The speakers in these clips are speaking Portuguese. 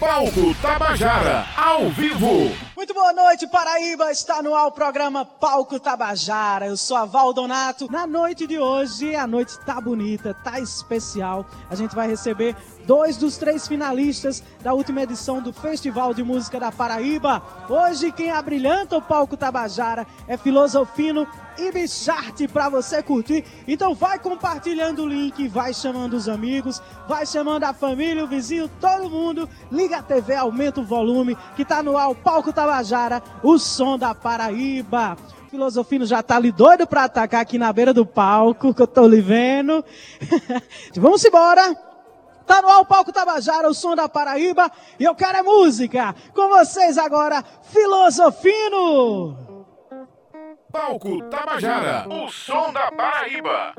Palco Tabajara, ao vivo. Muito boa noite, Paraíba. Está no ar o programa Palco Tabajara. Eu sou a Val Donato. Na noite de hoje, a noite tá bonita, tá especial. A gente vai receber dois dos três finalistas da última edição do Festival de Música da Paraíba. Hoje, quem abrilhanta o Palco Tabajara é Filosofino e Bicharte para você curtir. Então vai compartilhando o link, vai chamando os amigos, vai chamando a família, o vizinho, todo mundo. Liga a TV, aumenta o volume, que tá no ar o Palco Tabajara, o som da Paraíba. Filosofino já tá ali doido para atacar aqui na beira do palco, que eu tô lhe vendo. Vamos embora. Tá no ar o palco Tabajara, o som da Paraíba, e eu quero é música. Com vocês agora, Filosofino. Palco Tabajara, o som da Paraíba.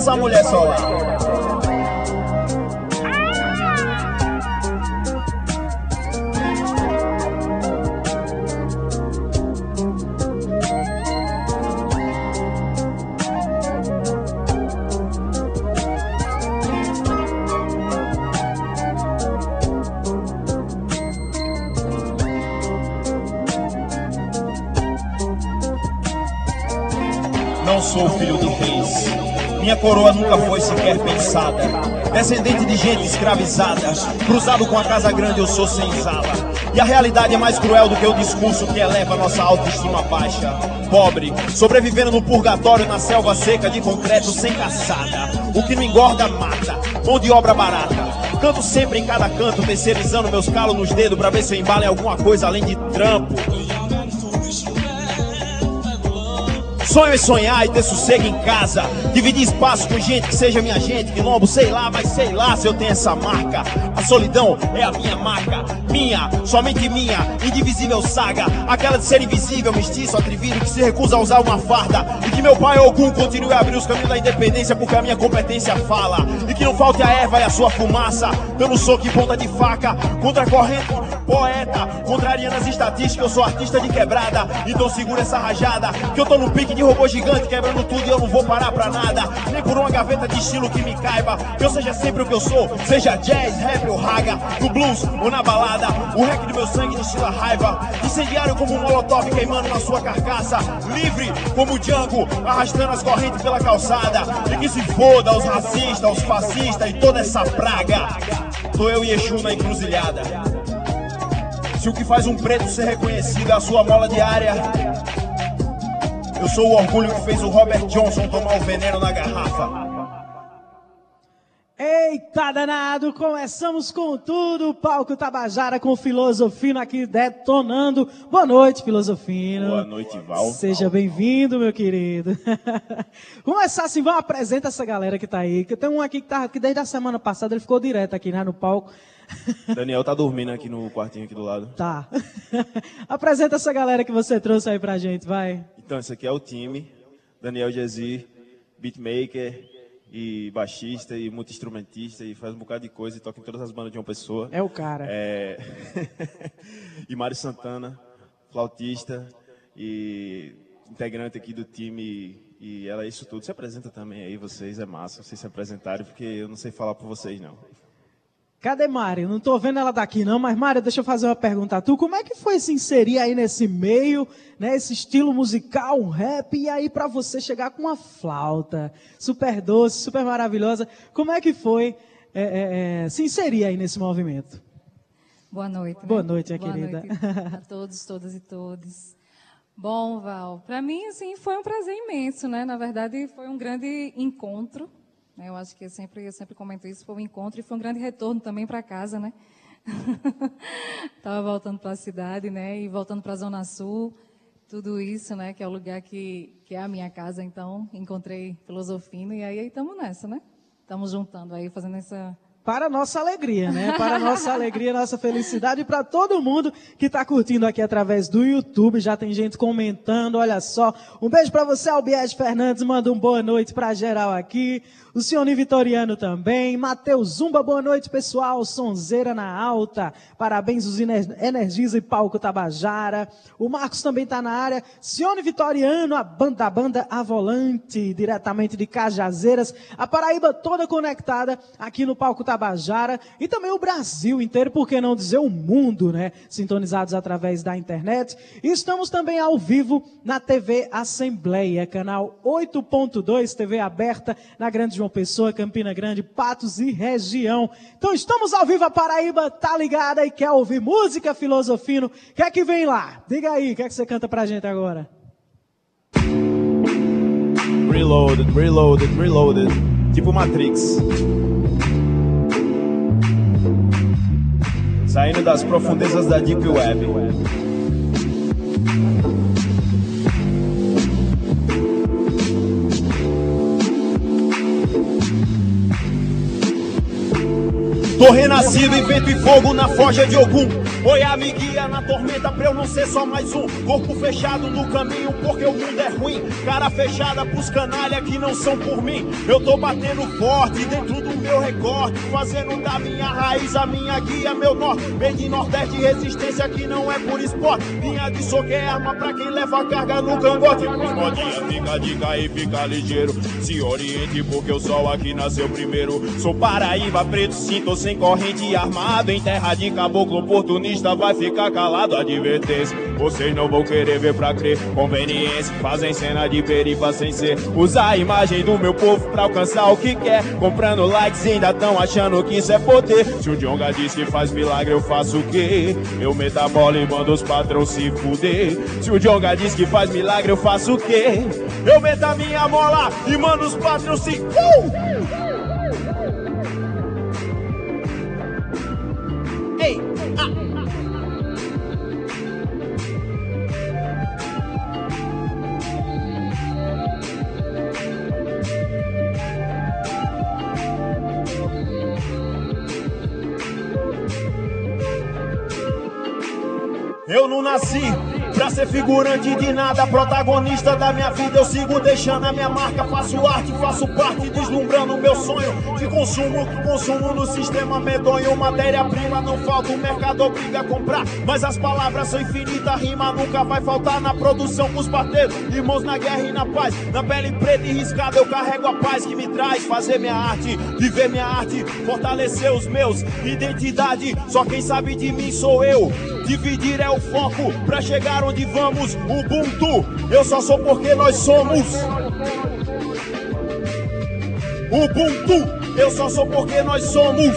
Coroa Descendente de gente escravizada, cruzado com a casa grande, eu sou senzala. E a realidade é mais cruel do que o discurso que eleva nossa autoestima baixa. Pobre, sobrevivendo no purgatório na selva seca de concreto sem caçada. O que me engorda mata, mão de obra barata. Canto sempre em cada canto, terceirizando meus calos nos dedos pra ver se eu embalo em alguma coisa além de trampo. Sonho é sonhar e ter sossego em casa. Dividir espaço com gente que seja minha gente. Quilombo, sei lá, mas sei lá se eu tenho essa marca. A solidão é a minha marca. Minha, somente minha, indivisível saga. Aquela de ser invisível, mestiço, atrevido, que se recusa a usar uma farda. E que meu pai algum continue a abrir os caminhos da independência, porque a minha competência fala. E que não falte a erva e a sua fumaça. Pelo soco e ponta de faca, contra a corrente, poeta. Contrariando as estatísticas, eu sou artista de quebrada. Então segura essa rajada, que eu tô no pique de robô gigante, quebrando tudo e eu não vou parar pra nada. Nem por uma gaveta de estilo que me caiba. Que eu seja sempre o que eu sou, seja jazz, rap ou raga, no blues ou na balada. O rec do meu sangue destila raiva. Incendiário como um molotov queimando na sua carcaça. Livre como Django, arrastando as correntes pela calçada. E que se foda os racistas, os fascistas e toda essa praga. Tô eu e Exu na encruzilhada. Se o que faz um preto ser reconhecido é a sua mola diária, eu sou o orgulho que fez o Robert Johnson tomar o veneno na garrafa. Eita danado, começamos com tudo, o palco Tabajara com Filosofino aqui detonando. Boa noite, Filosofino. Boa noite, Val. Seja bem-vindo, meu querido. Começar assim, vamos apresentar essa galera que tá aí. Que tem um aqui que tá que desde a semana passada ele ficou direto aqui, né, no palco. Daniel tá dormindo aqui no quartinho aqui do lado. Tá. Apresenta essa galera que você trouxe aí pra gente, vai. Então, esse aqui é o time. Daniel Jezi, beatmaker e baixista e multi-instrumentista e faz um bocado de coisa e toca em todas as bandas de uma pessoa. É o cara. É... e Mário Santana, flautista e integrante aqui do time e ela é isso tudo. Se apresenta também aí, vocês, é massa vocês se apresentarem, porque eu não sei falar por vocês, não. Cadê Mari? Não estou vendo ela daqui não, mas Mari, deixa eu fazer uma pergunta a tu. Como é que foi se inserir aí nesse meio, né, esse estilo musical, um rap, e aí para você chegar com uma flauta super doce, super maravilhosa, como é que foi é, é, é, se inserir aí nesse movimento? Boa noite. Né? Boa noite, minha Boa querida. Noite a todos, todas e todos. Bom, Val, para mim, assim, foi um prazer imenso, né? Na verdade, foi um grande encontro né? Eu acho que eu sempre, eu sempre comento isso, foi um encontro e foi um grande retorno também para casa, né? Estava voltando para a cidade, né? E voltando para a Zona Sul, tudo isso, né? Que é o lugar que, que é a minha casa, então encontrei Filosofino e aí estamos nessa, né? Estamos juntando aí, fazendo essa para nossa alegria, né? Para nossa alegria, nossa felicidade e para todo mundo que está curtindo aqui através do YouTube. Já tem gente comentando, olha só. Um beijo para você, Albiés Fernandes, manda um boa noite para geral aqui. O Cione Vitoriano também. Matheus Zumba, boa noite, pessoal. Sonzeira na alta. Parabéns, os Energiza e Palco Tabajara. O Marcos também está na área. Cione Vitoriano, a banda, a banda A Volante, diretamente de Cajazeiras. A Paraíba toda conectada aqui no Palco Tabajara. E também o Brasil inteiro, por que não dizer o mundo, né? Sintonizados através da internet. E estamos também ao vivo na TV Assembleia, canal 8.2, TV aberta na Grande João Pessoa, Campina Grande, Patos e região. Então estamos ao vivo, a Paraíba tá ligada e quer ouvir música filosofino. O que é que vem lá? Diga aí, o que é que você canta pra gente agora? Reloaded, reloaded, reloaded. Tipo Matrix. Saindo das profundezas da Deep Web. Tô renascido em vento e fogo na forja de Ogum. Oiá me guia na tormenta pra eu não ser só mais um. Corpo fechado no caminho porque o mundo é ruim. Cara fechada pros canalha que não são por mim. Eu tô batendo forte dentro do meu recorte. Fazendo da minha raiz a minha guia, meu norte. Bem de nordeste resistência que não é por esporte. Linha de soco é arma pra quem leva carga no cangote. Modinha fica dica e fica ligeiro. Se oriente porque o sol aqui nasceu primeiro. Sou Paraíba, preto, sinto sem corrente armado em terra de caboclo oportunista vai ficar calado advertência. Vocês não vão querer ver pra crer. Conveniência fazem cena de perifa sem ser. Usar a imagem do meu povo pra alcançar o que quer. Comprando likes ainda tão achando que isso é poder. Se o Jonga diz que faz milagre eu faço o quê? Eu bola e mando os patrões se fuder. Se o Jonga diz que faz milagre eu faço o quê? Eu meto a minha bola e mando os patrões se uh! Nasci pra ser figurante de nada, protagonista da minha vida. Eu sigo deixando a minha marca, faço arte, faço parte, deslumbrando meu sonho de consumo. Consumo no sistema medonho, matéria-prima não falta, o mercado obriga a comprar. Mas as palavras são infinitas, rima nunca vai faltar na produção com os parceiros. Irmãos na guerra e na paz, na pele preta e riscada, eu carrego a paz que me traz. Fazer minha arte, viver minha arte, fortalecer os meus. Identidade, só quem sabe de mim sou eu. Dividir é o foco pra chegar onde vamos. Ubuntu, eu só sou porque nós somos. Ubuntu, eu só sou porque nós somos.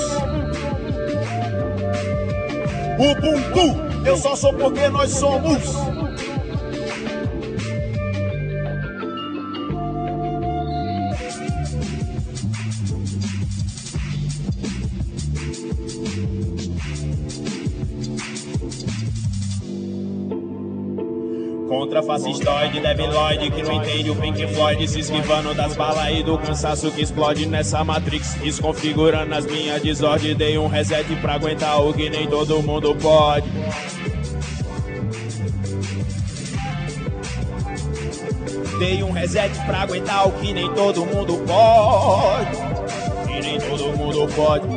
Ubuntu, eu só sou porque nós somos. Fascistoide, debiloide que não entende o Pink Floyd Se esquivando das balas e do cansaço que explode nessa Matrix Desconfigurando as minhas desordens. Dei um reset pra aguentar o que nem todo mundo pode. Dei um reset pra aguentar o que nem todo mundo pode. Que nem todo mundo pode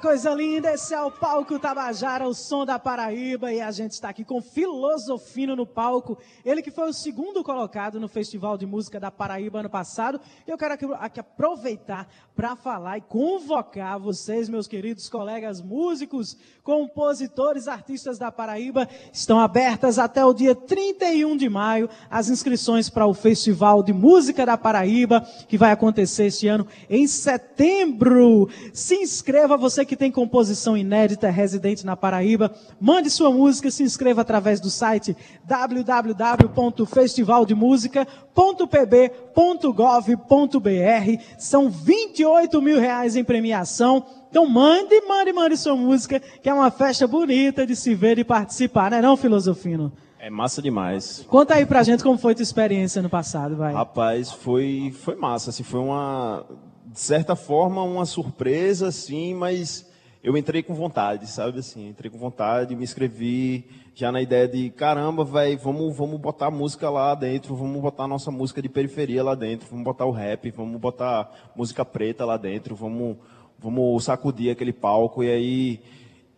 coisa linda, esse é o palco Tabajara, o som da Paraíba, e a gente está aqui com Filosofino no palco. Ele que foi o segundo colocado no Festival de Música da Paraíba ano passado. Eu quero aqui, aqui aproveitar para falar e convocar vocês, meus queridos colegas músicos, compositores, artistas da Paraíba. Estão abertas até o dia 31 de maio as inscrições para o Festival de Música da Paraíba, que vai acontecer este ano em setembro. Se inscreva você que tem composição inédita, residente na Paraíba. Mande sua música, se inscreva através do site www.festivaldemusica.pb.gov.br. São 28 mil reais em premiação. Então mande, mande, mande sua música, que é uma festa bonita de se ver e participar, não é não, Filosofino? É massa demais. Conta aí pra gente como foi a tua experiência no passado, vai. Rapaz, foi, foi massa, assim, foi uma de certa forma, uma surpresa, assim, mas eu entrei com vontade, sabe assim, entrei com vontade, me inscrevi já na ideia de, caramba, velho, vamos, vamos botar música lá dentro, vamos botar nossa música de periferia lá dentro, vamos botar o rap, vamos botar música preta lá dentro, vamos, vamos sacudir aquele palco, e aí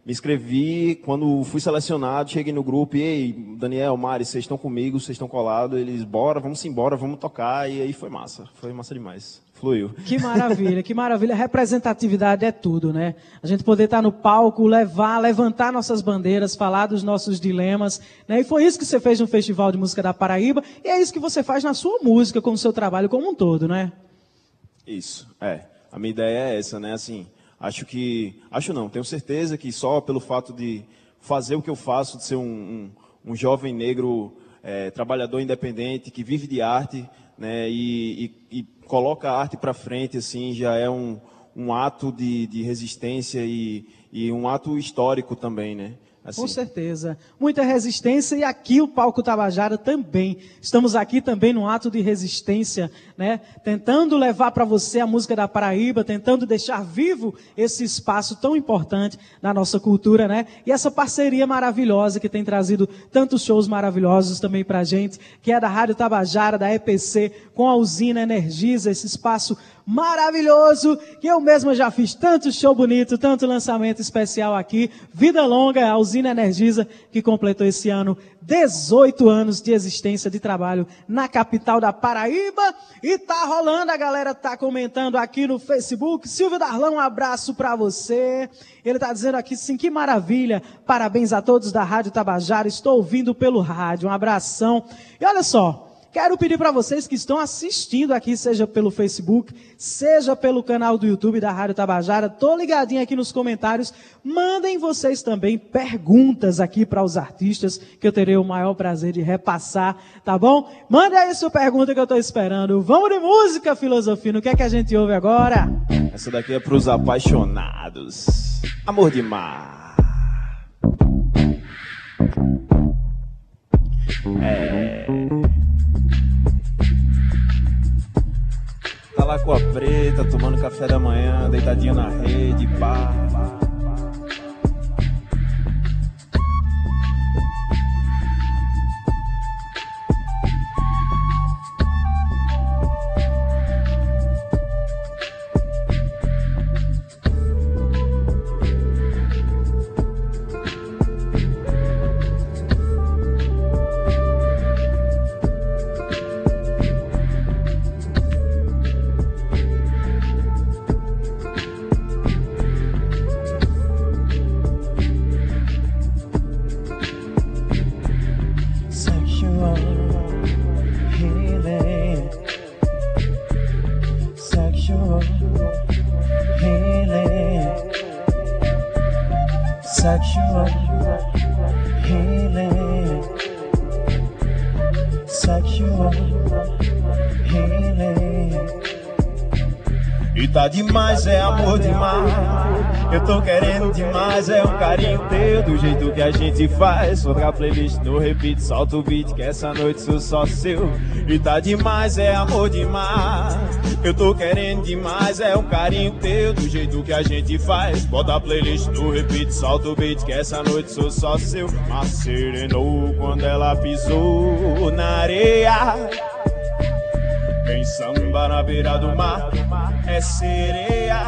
me inscrevi, quando fui selecionado, cheguei no grupo, e aí, Daniel, Mari, vocês estão comigo, vocês estão colados, eles, bora, vamos embora, vamos tocar, e aí foi massa, foi massa demais. Fluiu. Que maravilha, que maravilha. Representatividade é tudo, né? A gente poder estar no palco, levar, levantar nossas bandeiras, falar dos nossos dilemas, né? E foi isso que você fez no Festival de Música da Paraíba, e é isso que você faz na sua música, com o seu trabalho como um todo, né? Isso, é. A minha ideia é essa, né? Assim, Acho que, acho não, tenho certeza que só pelo fato de fazer o que eu faço, de ser um, um, um jovem negro é, trabalhador independente que vive de arte, né, e, e, e coloca a arte para frente, assim, já é um, um ato de, de resistência e, e um ato histórico também, né? Assim. Com certeza. Muita resistência e aqui o Palco Tabajara também. Estamos aqui também num ato de resistência, né? Tentando levar para você a música da Paraíba, tentando deixar vivo esse espaço tão importante na nossa cultura, né? E essa parceria maravilhosa que tem trazido tantos shows maravilhosos também para a gente, que é da Rádio Tabajara, da EPC, com a usina Energisa, esse espaço maravilhoso, que eu mesma já fiz tanto show bonito, tanto lançamento especial aqui. Vida longa, a usina Energisa, que completou esse ano 18 anos de existência de trabalho na capital da Paraíba. E tá rolando, a galera tá comentando aqui no Facebook. Silvio Darlão, um abraço para você. Ele tá dizendo aqui, sim, que maravilha. Parabéns a todos da Rádio Tabajara. Estou ouvindo pelo rádio. Um abração. E olha só, Quero pedir para vocês que estão assistindo aqui, seja pelo Facebook, seja pelo canal do YouTube da Rádio Tabajara, tô ligadinho aqui nos comentários, mandem vocês também perguntas aqui para os artistas, que eu terei o maior prazer de repassar, tá bom? Manda aí sua pergunta que eu estou esperando. Vamos de música, filosofia, o que é que a gente ouve agora? Essa daqui é para os apaixonados. Amor de mar. É... lagoa preta, tomando café da manhã, deitadinho na rede, pá. Tá demais, é amor demais. Eu tô querendo demais, é um carinho teu do jeito que a gente faz. Solta a playlist no repeat, solta o beat que essa noite sou só seu. E tá demais, é amor demais. Eu tô querendo demais, é um carinho teu do jeito que a gente faz. Bota a playlist no repeat, solta o beat que essa noite sou só seu. Mas serenou quando ela pisou na areia. Quem samba na beira do mar é sereia.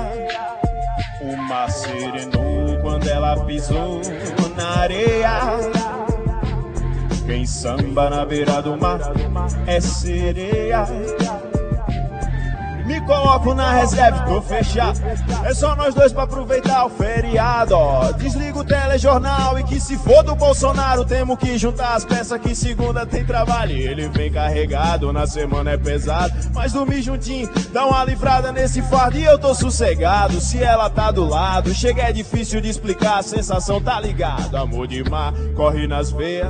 Uma serenou quando ela pisou na areia. Quem samba na beira do mar é sereia. Me coloco na reserva, tô fechado. É só nós dois pra aproveitar o feriado. Desliga o telejornal e que se for do Bolsonaro, temos que juntar as peças que segunda tem trabalho. Ele vem carregado, na semana é pesado. Mas dormir juntinho, dá uma livrada nesse fardo e eu tô sossegado. Se ela tá do lado, chega é difícil de explicar, a sensação tá ligado. Amor de mar, corre nas veias.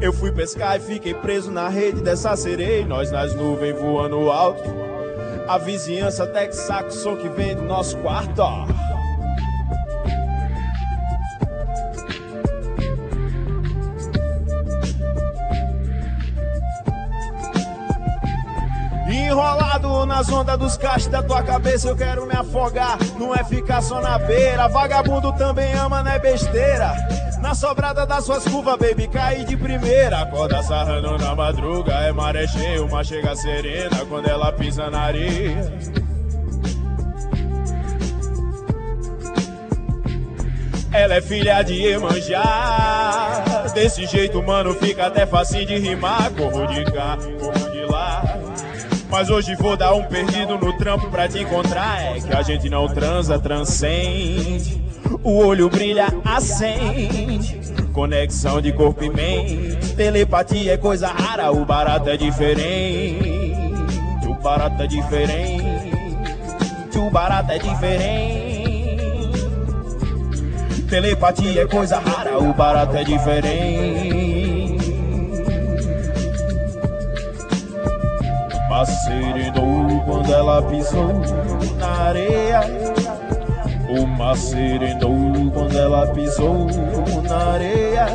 Eu fui pescar e fiquei preso na rede dessa sereia. Nós nas nuvens voando alto. A vizinhança até que saca o som que vem do nosso quarto, ó. Enrolado nas ondas dos cachos da tua cabeça, eu quero me afogar. Não é ficar só na beira. Vagabundo também ama, não é besteira. Na sobrada das suas curvas, baby, caí de primeira. Acorda sarrando na madruga, é maré cheia, uma chega serena quando ela pisa na areia. Ela é filha de Emanjá. Desse jeito, mano, fica até fácil de rimar. Corro de cá, corro de lá. Mas hoje vou dar um perdido no trampo pra te encontrar. É que a gente não transa, transcende. O olho brilha, acende. Conexão de corpo e mente. Telepatia é coisa rara, o barato é diferente. O barato é diferente. O barato é diferente. Telepatia é coisa rara, o barato é diferente. Macerenou quando ela pisou na areia. Uma serenou quando ela pisou na areia.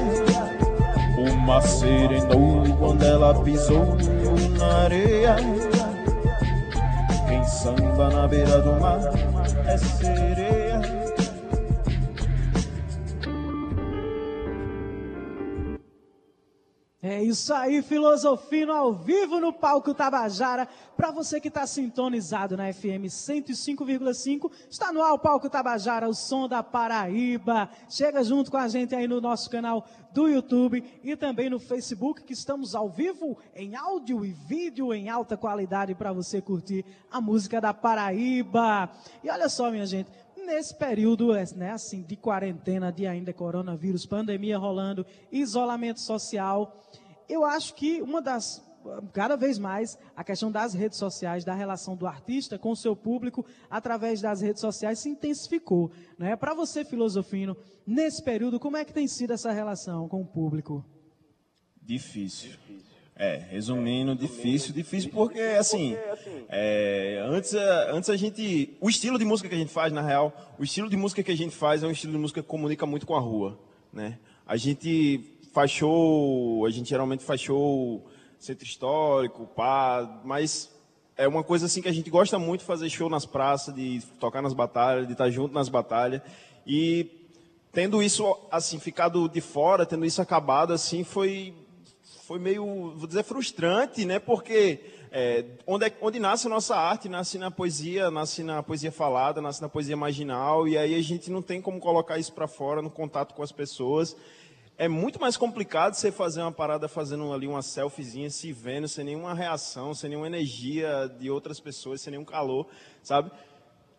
Uma serenou quando ela pisou na areia. Quem samba na beira do mar é sereia. Isso aí, Filosofino ao vivo no palco Tabajara. Para você que está sintonizado na FM 105,5, está no ar o palco Tabajara, o som da Paraíba. Chega junto com a gente aí no nosso canal do YouTube e também no Facebook, que estamos ao vivo em áudio e vídeo em alta qualidade para você curtir a música da Paraíba. E olha só, minha gente, nesse período, né, assim, de quarentena, de ainda coronavírus, pandemia rolando, isolamento social, eu acho que uma das cada vez mais a questão das redes sociais, da relação do artista com o seu público através das redes sociais se intensificou, né? Para você, filosofino, nesse período, como é que tem sido essa relação com o público? Difícil. É, resumindo, difícil, difícil porque assim, é, antes, a- antes a gente, o estilo de música que a gente faz, na real, o estilo de música que a gente faz é um estilo de música que comunica muito com a rua, né? A gente faz show, a gente geralmente faz show centro histórico, pá, mas é uma coisa assim que a gente gosta muito fazer show nas praças, de tocar nas batalhas, de estar junto nas batalhas. E tendo isso assim ficado de fora, tendo isso acabado assim, foi foi meio, vou dizer, frustrante, né? Porque é, onde, é, onde nasce a nossa arte, nasce na poesia, nasce na poesia falada, nasce na poesia marginal, e aí a gente não tem como colocar isso para fora no contato com as pessoas. É muito mais complicado você fazer uma parada fazendo ali uma selfiezinha, se vendo, sem nenhuma reação, sem nenhuma energia de outras pessoas, sem nenhum calor, sabe?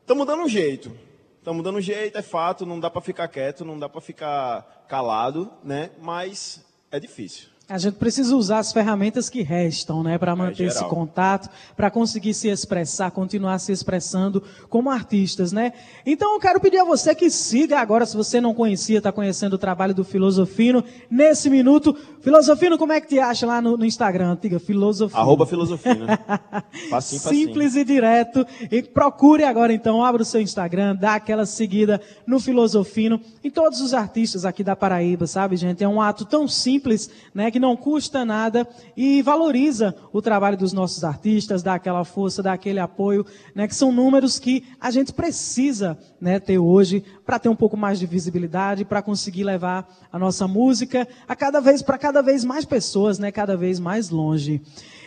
Estamos dando um jeito. Estamos dando um jeito, é fato, não dá para ficar quieto, não dá para ficar calado, né? Mas é difícil. A gente precisa usar as ferramentas que restam, né, para manter é, esse contato, para conseguir se expressar, continuar se expressando como artistas, né? Então eu quero pedir a você que siga agora, se você não conhecia, está conhecendo o trabalho do Filosofino, nesse minuto. Filosofino, como é que te acha lá no, no Instagram, antiga? Filosofino. Arroba Filosofino. facinho, facinho. Simples e direto. E procure agora então, abra o seu Instagram, dá aquela seguida no Filosofino, em todos os artistas aqui da Paraíba, sabe, gente? É um ato tão simples, né, que que não custa nada e valoriza o trabalho dos nossos artistas, dá aquela força, dá aquele apoio, né, que são números que a gente precisa né, ter hoje para ter um pouco mais de visibilidade, para conseguir levar a nossa música a cada vez para cada vez mais pessoas, né, cada vez mais longe.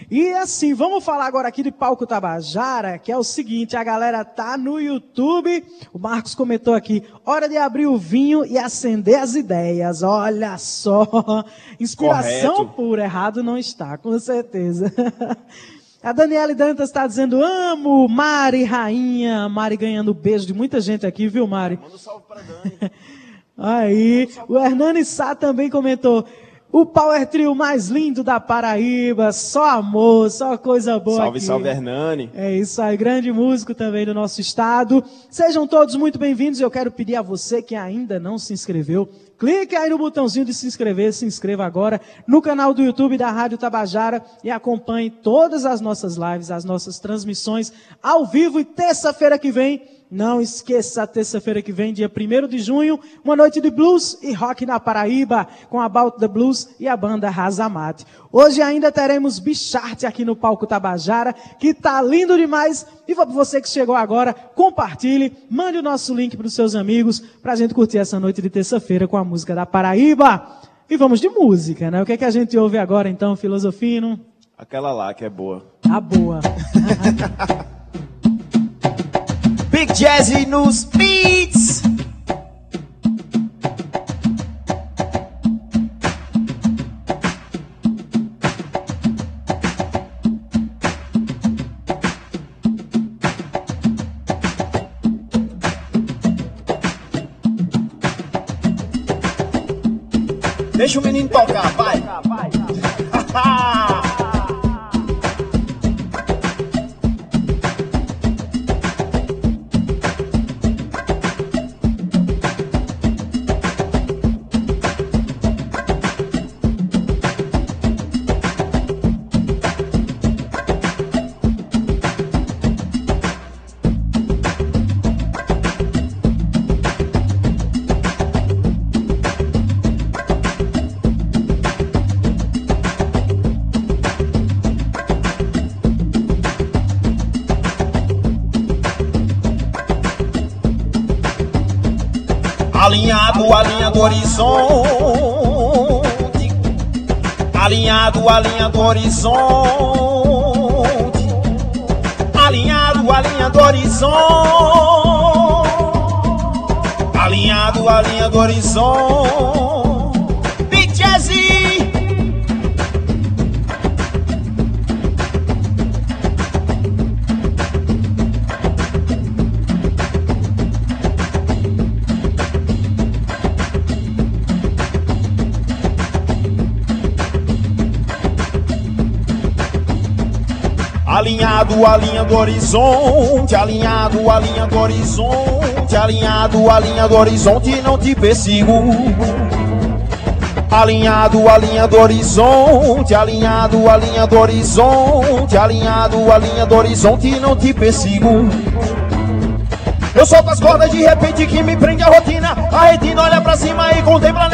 E assim, vamos falar agora aqui de Palco Tabajara, que é o seguinte, a galera tá no YouTube, o Marcos comentou aqui, hora de abrir o vinho e acender as ideias, olha só, inspiração Correto. pura, errado não está, com certeza. A Daniela Dantas está dizendo, amo Mari, rainha, Mari ganhando beijo de muita gente aqui, viu Mari? Manda um salve para Dani. Aí, o Hernani Sá também comentou, o Power Trio mais lindo da Paraíba, só amor, só coisa boa Salve, aqui. salve, Hernani. É isso aí, grande músico também do nosso estado. Sejam todos muito bem-vindos. Eu quero pedir a você que ainda não se inscreveu, clique aí no botãozinho de se inscrever, se inscreva agora no canal do YouTube da Rádio Tabajara e acompanhe todas as nossas lives, as nossas transmissões ao vivo e terça-feira que vem não esqueça, terça-feira que vem, dia 1 de junho, uma noite de blues e rock na Paraíba, com a About the Blues e a banda Razamate. Hoje ainda teremos Bicharte aqui no palco Tabajara, que tá lindo demais. E para você que chegou agora, compartilhe, mande o nosso link para os seus amigos, para a gente curtir essa noite de terça-feira com a música da Paraíba. E vamos de música, né? O que é que a gente ouve agora então, Filosofino? Aquela lá que é boa. Tá boa. Big Jazzy nos beats. Deixa o menino tocar, vai. Alinhado a linha horizonte Alinhado a linha do horizonte Alinhado a linha do horizonte Alinhado a linha do horizonte Alinhado a linha do horizonte, alinhado a linha do horizonte, alinhado a linha do horizonte, não te persigo. Alinhado a linha do horizonte, alinhado a linha do horizonte, alinhado a linha do horizonte, não te persigo. Eu solto as cordas de repente que me prende a rotina. A retina olha pra cima e contempla a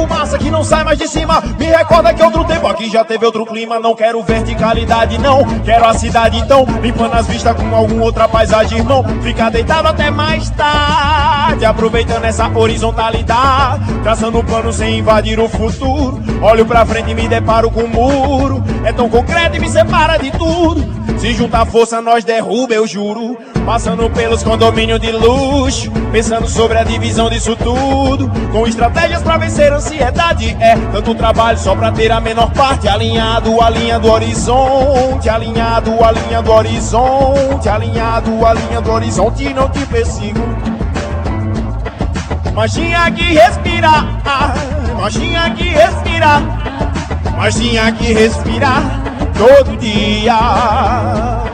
fumaça que não sai mais de cima. Me recorda que outro tempo aqui já teve outro clima. Não quero verticalidade, não. Quero a cidade então. Limpando as vistas com alguma outra paisagem, irmão. Ficar deitado até mais tarde. Aproveitando essa horizontalidade. Traçando plano sem invadir o futuro. Olho pra frente e me deparo com um muro. É tão concreto e me separa de tudo. Se juntar força, nós derruba, eu juro. Passando pelos condomínios de luxo. Pensando sobre a divisão disso tudo. Com estratégias pra vencer a ansiedade. É tanto trabalho só pra ter a menor parte. Alinhado, a linha do horizonte. Alinhado, a linha do horizonte. Alinhado, a linha do horizonte. Não te persigo. Mas tinha que respirar. Mas tinha que respirar. Mas tinha que respirar todo dia.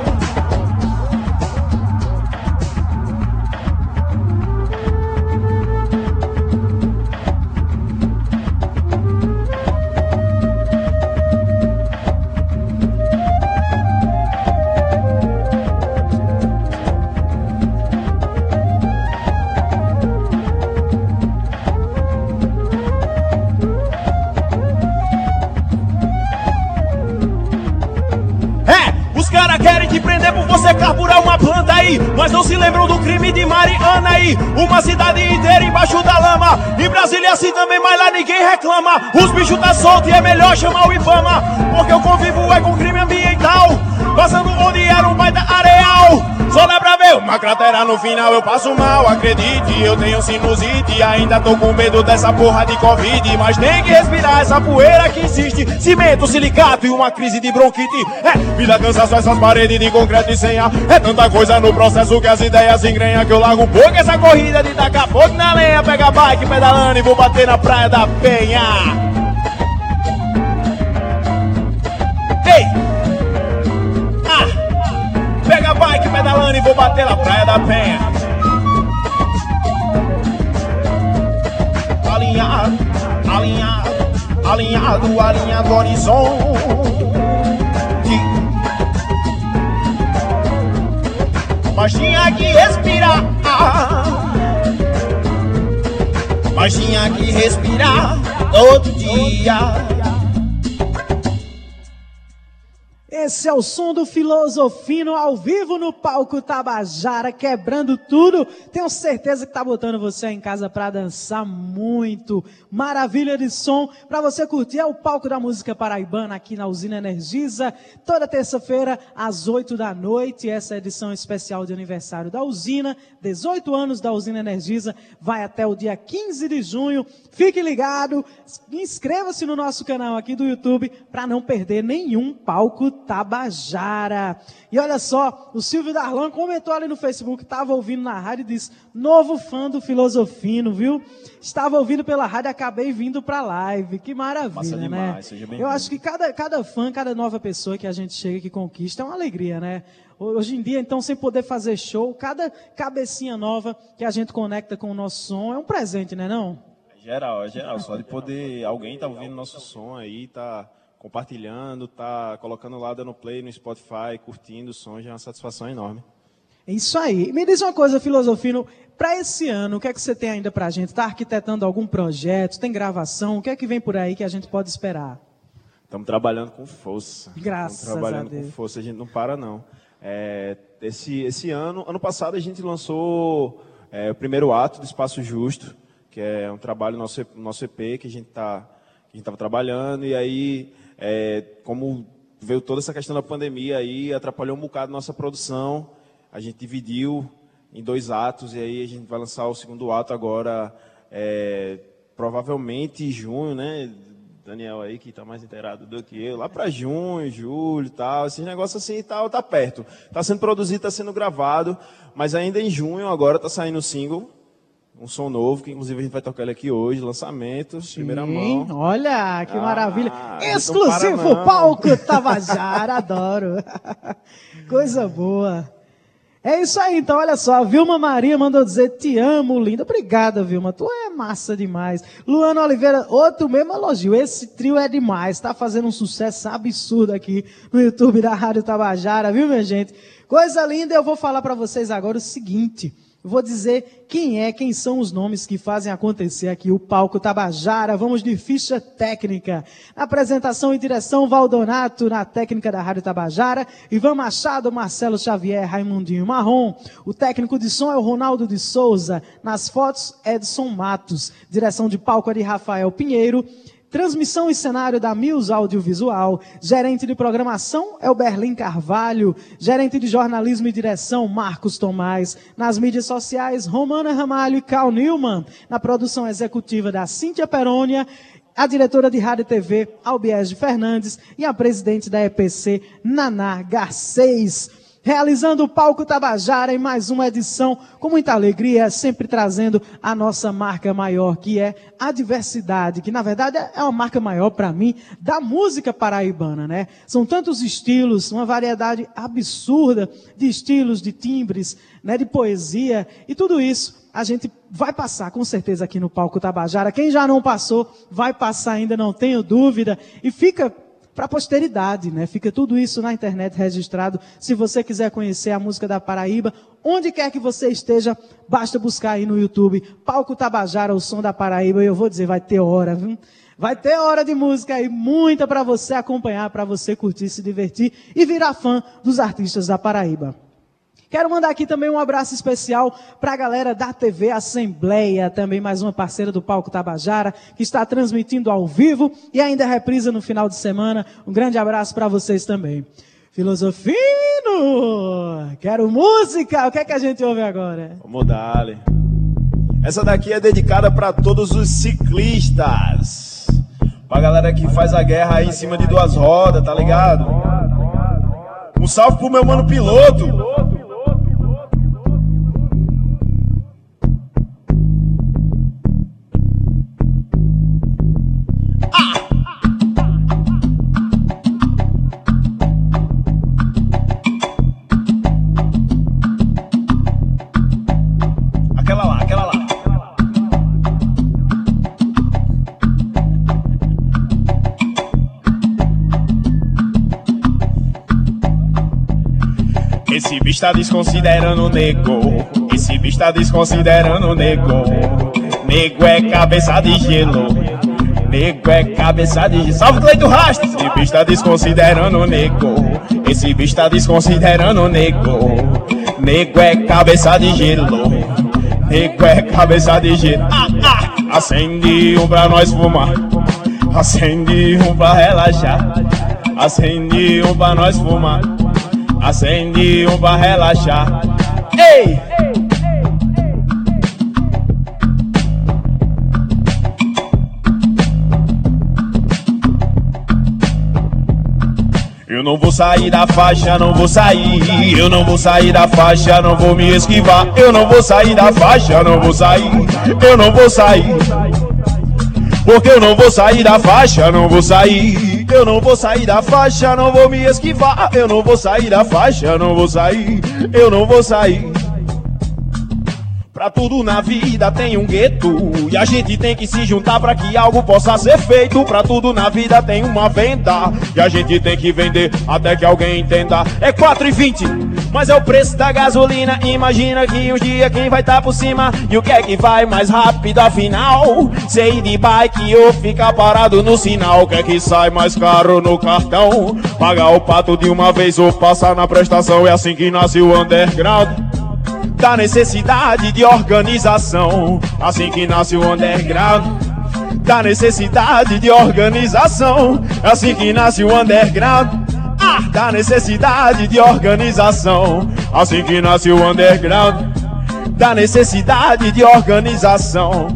Uma planta aí. Mas não se lembram do crime de Mariana aí. Uma cidade inteira embaixo da lama. Em Brasília assim também, mas lá ninguém reclama. Os bichos tá solto e é melhor chamar o Ibama. Porque eu convivo é com crime ambiental. Passando onde era um baita areal. Dá pra ver uma cratera no final, eu passo mal, acredite. Eu tenho sinusite, ainda tô com medo dessa porra de Covid. Mas tem que respirar essa poeira que insiste. Cimento, silicato e uma crise de bronquite. É, vida cansa só essas paredes de concreto e senha. É tanta coisa no processo que as ideias engrenham. Que eu largo um pouco essa corrida de tacar fogo na lenha. Pega bike pedalando e vou bater na praia da Penha. Ei! Pega a bike pedalando e vou bater na praia da Penha. Alinhado, alinhado, alinhado, alinhado horizonte. Mas tinha que respirar. Mas tinha que respirar todo dia. Esse é o som do Filosofino ao vivo no palco Tabajara, quebrando tudo. Tenho certeza que tá botando você em casa para dançar muito. Maravilha de som para você curtir. É o palco da música paraibana aqui na Usina Energisa. Toda terça-feira às 8 da noite. Essa é edição especial de aniversário da usina. 18 anos da Usina Energisa. Vai até o dia 15 de junho. Fique ligado. Inscreva-se no nosso canal aqui do YouTube para não perder nenhum palco Tabajara. E olha só, o Silvio Darlan comentou ali no Facebook, estava ouvindo na rádio e disse: novo fã do Filosofino, viu? Estava ouvindo pela rádio, acabei vindo para a live. Que maravilha, Massa né? demais, seja bem-vindo. Eu acho que cada, cada fã, cada nova pessoa que a gente chega que conquista é uma alegria, né? Hoje em dia, então, sem poder fazer show, cada cabecinha nova que a gente conecta com o nosso som é um presente, né não? É Geral, é geral. Só de poder. Alguém tá ouvindo nosso som aí, tá compartilhando, tá colocando lá dando play no Spotify, curtindo o som, já é uma satisfação enorme. É isso aí. Me diz uma coisa, Filosofino, para esse ano, o que é que você tem ainda para a gente? Está arquitetando algum projeto? Tem gravação? O que é que vem por aí que a gente pode esperar? Estamos trabalhando com força. Graças Estamos trabalhando a Deus. com força, a gente não para não. É, esse, esse ano, ano passado a gente lançou é, o primeiro ato do Espaço Justo, que é um trabalho nosso, nosso EP que a gente tá, que a gente estava trabalhando e aí é, como veio toda essa questão da pandemia aí atrapalhou um bocado nossa produção, a gente dividiu em dois atos e aí a gente vai lançar o segundo ato agora é, provavelmente em junho, né? Daniel aí que está mais inteirado do que eu, lá para junho, julho, tal, esses negócios assim e tal, tá perto. Está sendo produzido, está sendo gravado, mas ainda em junho agora está saindo o single, um som novo que inclusive a gente vai tocar ele aqui hoje, lançamento, primeira Sim, mão. Olha, que Ah, maravilha. não Exclusivo não. palco Tabajara, adoro. Coisa boa. É isso aí, então, olha só. A Vilma Maria mandou dizer: Te amo, linda. Obrigada, Vilma. Tu é massa demais. Luana Oliveira, outro mesmo elogio. Esse trio é demais. Tá fazendo um sucesso absurdo aqui no YouTube da Rádio Tabajara, viu, minha gente? Coisa linda. Eu vou falar para vocês agora o seguinte vou dizer quem é, quem são os nomes que fazem acontecer aqui o palco Tabajara. Vamos de ficha técnica. Apresentação e direção, Valdonato, na técnica da Rádio Tabajara, Ivan Machado, Marcelo Xavier, Raimundinho Marrom. O técnico de som é o Ronaldo de Souza. Nas fotos, Edson Matos. Direção de palco é de Rafael Pinheiro. Transmissão e cenário da Mills Audiovisual. Gerente de programação é o Berlim Carvalho. Gerente de jornalismo e direção, Marcos Tomás. Nas mídias sociais, Romana Ramalho e Cal Newman. Na produção executiva da Cíntia Perônia a diretora de Rádio e TV, Albiege Fernandes, e a presidente da EPC, Naná Garcês realizando o Palco Tabajara em mais uma edição, com muita alegria, sempre trazendo a nossa marca maior, que é a diversidade, que na verdade é uma marca maior para mim da música paraibana, né? São tantos estilos, uma variedade absurda de estilos, de timbres, né, de poesia, e tudo isso a gente vai passar com certeza aqui no Palco Tabajara. Quem já não passou, vai passar ainda, não tenho dúvida, e fica para a posteridade, né? Fica tudo isso na internet registrado. Se você quiser conhecer a música da Paraíba, onde quer que você esteja, basta buscar aí no YouTube, Palco Tabajara, o som da Paraíba, e eu vou dizer, vai ter hora, viu? Vai ter hora de música aí, muita para você acompanhar, para você curtir, se divertir e virar fã dos artistas da Paraíba. Quero mandar aqui também um abraço especial para a galera da TV Assembleia, também mais uma parceira do Palco Tabajara, que está transmitindo ao vivo e ainda reprisa no final de semana. Um grande abraço para vocês também. Filosofino! Quero música! O que é que a gente ouve agora? Vamos dar. Essa daqui é dedicada para todos os ciclistas. Pra galera que faz a guerra aí em cima de duas rodas, tá ligado? Um salve pro meu mano piloto. Bicho tá desconsiderando o nego. Esse bicho tá desconsiderando o nego. Nego é cabeça de gelo. Nego é cabeça de gelo. Salve Cleito Rastro! Esse bicho tá desconsiderando o nego. Esse bicho tá desconsiderando o nego. Nego é cabeça de gelo. Nego é cabeça de gelo. Ah, ah. Acende um pra nós fumar. Acende um pra relaxar. Acende um pra nós fumar. Acende um pra relaxar. Ei! Eu não vou sair da faixa, não vou sair. Eu não vou sair da faixa, não vou me esquivar. Eu não vou sair da faixa, não vou sair. Eu não vou sair. Porque eu não vou sair da faixa, não vou sair. Eu não vou sair da faixa, não vou me esquivar. Eu não vou sair da faixa, não vou sair. Eu não vou sair. Pra tudo na vida tem um gueto. E a gente tem que se juntar pra que algo possa ser feito. Pra tudo na vida tem uma venda. E a gente tem que vender até que alguém entenda. É 4 e 20 mas é o preço da gasolina. Imagina que um dia quem vai tá por cima. E o que é que vai mais rápido afinal? Sei de bike ou ficar parado no sinal. O que é que sai mais caro no cartão? Pagar o pato de uma vez ou passar na prestação. É assim que nasce o underground da necessidade de organização. Assim que nasce o underground. Da necessidade de organização. Assim que nasce o underground. Ah, da necessidade de organização. Assim que nasce o underground. Da necessidade de organização.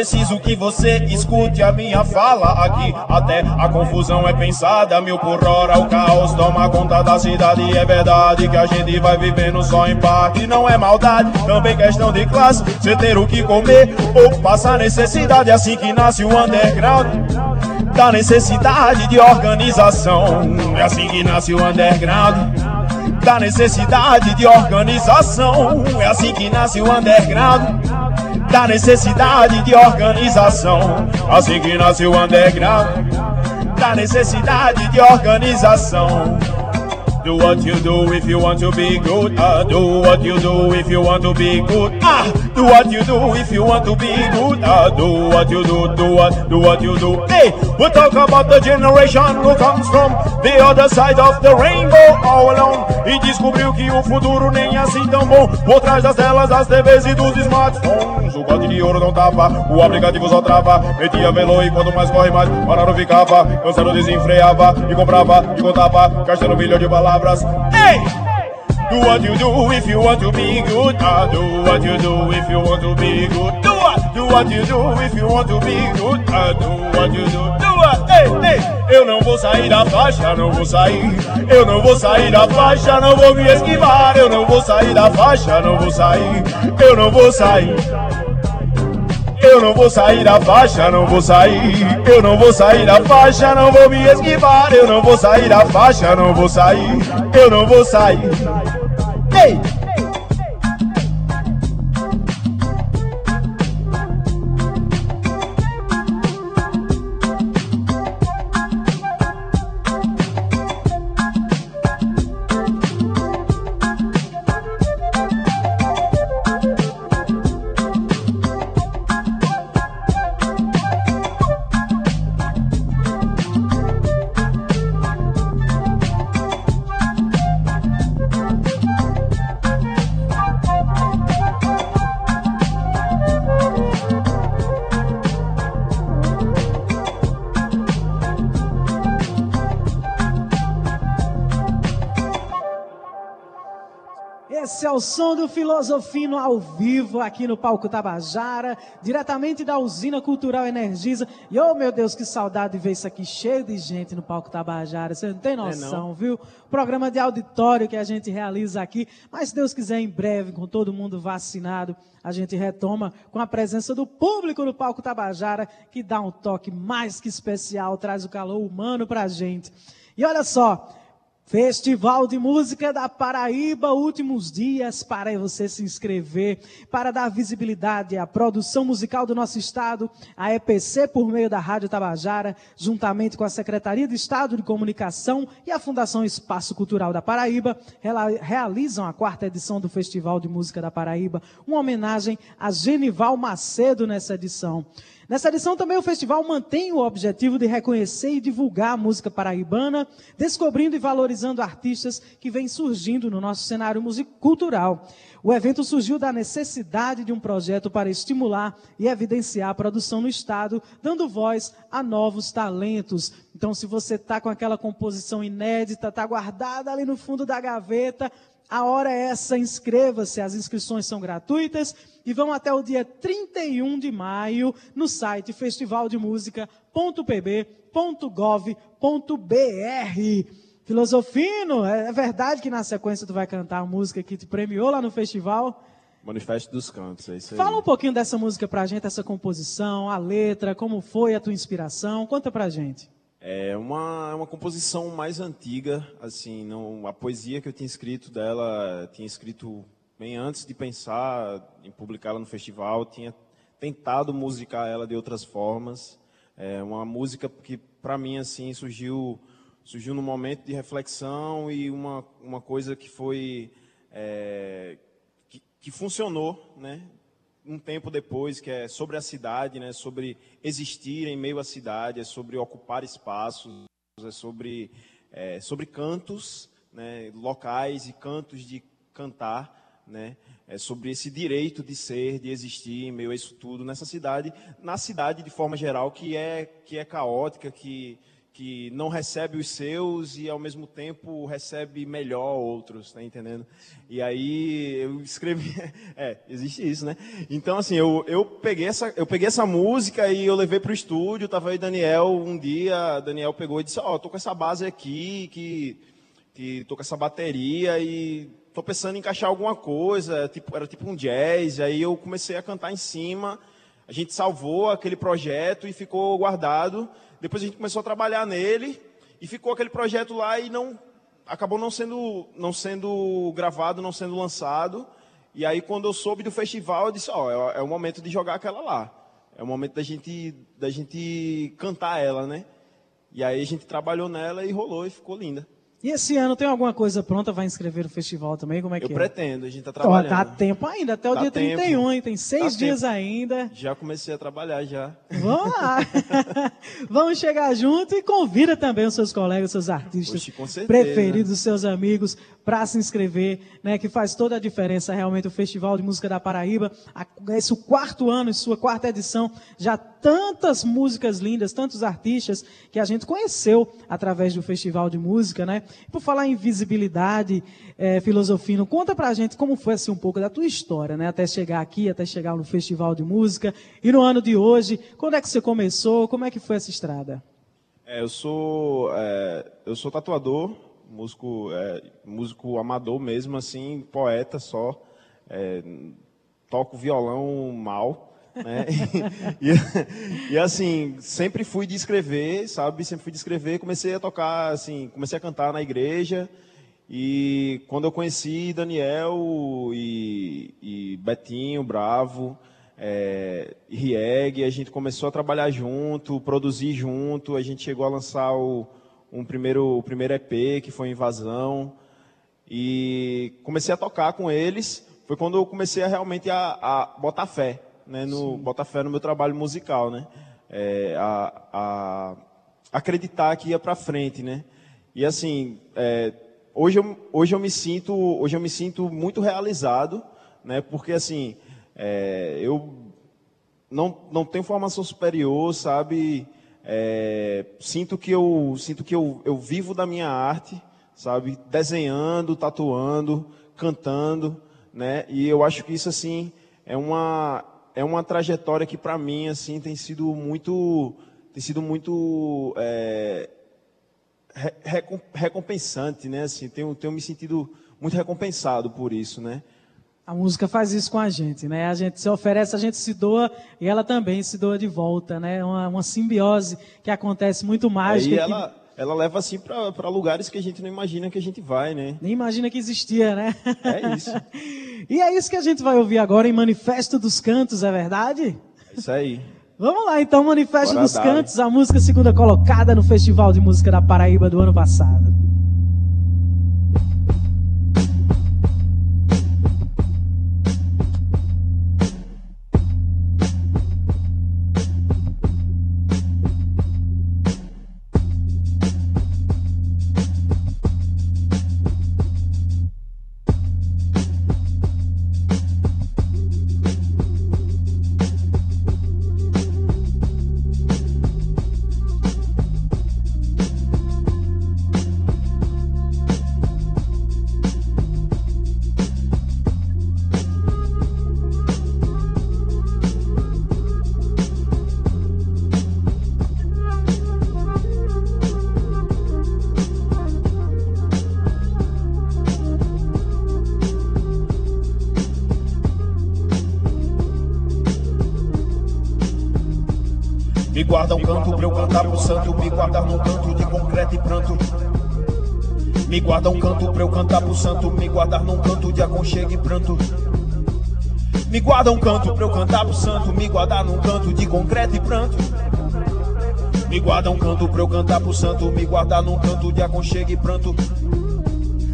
Preciso que você escute a minha fala. Aqui até a confusão é pensada. Mil por hora o caos toma conta da cidade. É verdade que a gente vai vivendo só em parte. Não é maldade, também questão de classe. Você ter o que comer ou passar necessidade. Assim que nasce o underground da necessidade de organização. É assim que nasce o underground. Da necessidade de organização. É assim que nasce o underground. Da necessidade de organização. Assim que nasce o underground. Da necessidade de organização. Do what you do if you want to be good. Ah, do what you do if you want to be good. Ah, do what you do if you want to be good. Ah, do what you do, do what, do what you do. Hey, we talk about the generation who comes from the other side of the rainbow all alone. E descobriu que o futuro nem é assim tão bom. Por trás das telas, das TVs e dos smartphones. O bote de ouro não tava, o aplicativo só trava. Metia velo e quanto mais corre, mais parado ficava. Cansado desenfreava e comprava e contava. Gastando milhão de palavras. Hey! Do what you do if you want to be good. Ah, do what you do if you want to be good. Do what? Do what you do if you want to be good. Ah, do what you do. Do what? Ei, ei. Eu não vou sair da faixa, não vou sair. Eu não vou sair da faixa, não vou me esquivar. Eu não vou sair da faixa, não vou sair. Eu não vou sair. Eu não vou sair da faixa, não vou sair. Eu não vou sair da faixa, não vou me esquivar. Eu não vou sair da faixa, não vou sair. Eu não vou sair. Ei! Esse é o som do Filosofino ao vivo aqui no Palco Tabajara, diretamente da usina cultural Energisa. E oh meu Deus, que saudade de ver isso aqui cheio de gente no Palco Tabajara. Você não tem noção, viu? Programa de auditório que a gente realiza aqui. Mas se Deus quiser, em breve, com todo mundo vacinado, a gente retoma com a presença do público no Palco Tabajara, que dá um toque mais que especial, traz o calor humano pra gente. E olha só, Festival de Música da Paraíba, últimos dias para você se inscrever, para dar visibilidade à produção musical do nosso estado, a EPC por meio da Rádio Tabajara, juntamente com a Secretaria de Estado de Comunicação e a Fundação Espaço Cultural da Paraíba, realizam a quarta edição do Festival de Música da Paraíba, uma homenagem a Genival Macedo nessa edição. Nessa edição também o festival mantém o objetivo de reconhecer e divulgar a música paraibana, descobrindo e valorizando artistas que vêm surgindo no nosso cenário cultural. O evento surgiu da necessidade de um projeto para estimular e evidenciar a produção no Estado, dando voz a novos talentos. Então, se você está com aquela composição inédita, está guardada ali no fundo da gaveta, a hora é essa, inscreva-se, as inscrições são gratuitas e vão até o dia 31 de maio no site festivaldemusica.pb.gov.br. Filosofino, é verdade que na sequência tu vai cantar a música que te premiou lá no festival? Manifesto dos Cantos, é isso aí. Fala um pouquinho dessa música pra gente, essa composição, a letra, como foi a tua inspiração, conta pra gente. É uma, uma composição mais antiga, assim, não, a poesia que eu tinha escrito dela, tinha escrito bem antes de pensar em publicá-la no festival, tinha tentado musicar ela de outras formas. É uma música que, para mim, assim, surgiu, surgiu num momento de reflexão e uma, uma coisa que foi, é, que, que funcionou, né? Um tempo depois, que é sobre a cidade, né, sobre existir em meio à cidade, é sobre ocupar espaços, é sobre, é, sobre cantos né, locais e cantos de cantar, né, é sobre esse direito de ser, de existir em meio a isso tudo nessa cidade, na cidade de forma geral que é, que é caótica, que, que não recebe os seus e ao mesmo tempo recebe melhor outros, tá entendendo? E aí eu escrevi, é, existe isso, né? Então assim, eu, eu peguei essa eu peguei essa música e eu levei para o estúdio, tava aí Daniel um dia, Daniel pegou e disse: "Ó, oh, tô com essa base aqui que que tô com essa bateria e tô pensando em encaixar alguma coisa, tipo, era tipo um jazz". Aí eu comecei a cantar em cima. A gente salvou aquele projeto e ficou guardado. Depois a gente começou a trabalhar nele e ficou aquele projeto lá e não acabou não sendo não sendo gravado, não sendo lançado. E aí quando eu soube do festival, eu disse, ó, oh, é, é o momento de jogar aquela lá. É o momento da gente da gente cantar ela, né? E aí a gente trabalhou nela e rolou e ficou linda. E esse ano tem alguma coisa pronta? Vai inscrever no festival também? Como é que Eu é? pretendo, a gente está trabalhando. Ó, dá tempo ainda, até o Dá dia tempo. 31, hein? Tem seis Dá dias tempo. ainda. Já comecei a trabalhar já. Vamos lá. Vamos chegar junto e convida também os seus colegas, seus artistas certeza. preferidos, os seus amigos, para se inscrever, né? Que faz toda a diferença realmente o Festival de Música da Paraíba. A- Esse o quarto ano, sua quarta edição, já tantas músicas lindas, tantos artistas que a gente conheceu através do Festival de Música, né? Por falar em visibilidade, eh, Filosofino, conta pra gente como foi assim um pouco da tua história, né? Até chegar aqui, até chegar no Festival de Música e no ano de hoje, quando é que você começou? Como é que foi essa estrada? É, eu sou é, eu sou tatuador, músico é, músico amador mesmo, assim, poeta só. É, toco violão mal, né? e, e, assim sempre fui de escrever, sabe? Sempre fui de escrever. Comecei a tocar, assim, comecei a cantar na igreja. E quando eu conheci Daniel e, e Betinho Bravo, é, Rieg, a gente começou a trabalhar junto, produzir junto, a gente chegou a lançar o, um primeiro, o primeiro EP, que foi Invasão, e comecei a tocar com eles, foi quando eu comecei a realmente a, a botar fé, né, no, botar fé no meu trabalho musical, né, é, a, a acreditar que ia para frente, né, e assim, é, hoje, eu, hoje eu me sinto, hoje eu me sinto muito realizado, né, porque assim, é, eu não, não tenho formação superior, sabe? É, sinto que eu sinto que eu, eu vivo da minha arte, sabe? Desenhando, tatuando, cantando, né? E eu acho que isso assim é uma é uma trajetória que para mim assim tem sido muito tem sido muito é, re- recom- recompensante, né? Assim, tenho, tenho me sentido muito recompensado por isso, né? A música faz isso com a gente, né? A gente se oferece, a gente se doa e ela também se doa de volta, né? Uma, uma simbiose que acontece muito mais. Aí ela, ela leva assim para lugares que a gente não imagina que a gente vai, né? Nem imagina que existia, né? É isso. e é isso que a gente vai ouvir agora em Manifesto dos Cantos, é verdade? Isso aí. Vamos lá então, Manifesto Bora dos dar. Cantos, a música segunda colocada no Festival de Música da Paraíba do ano passado. Me guarda num canto de concreto e pranto. Me guarda um canto pra eu cantar pro santo, me guardar num canto de aconchego e pranto. Me guarda um canto pra eu cantar pro santo, me guardar num canto de concreto e pranto. Me guarda um canto pra eu cantar pro santo, me guardar num canto de aconchego e pranto.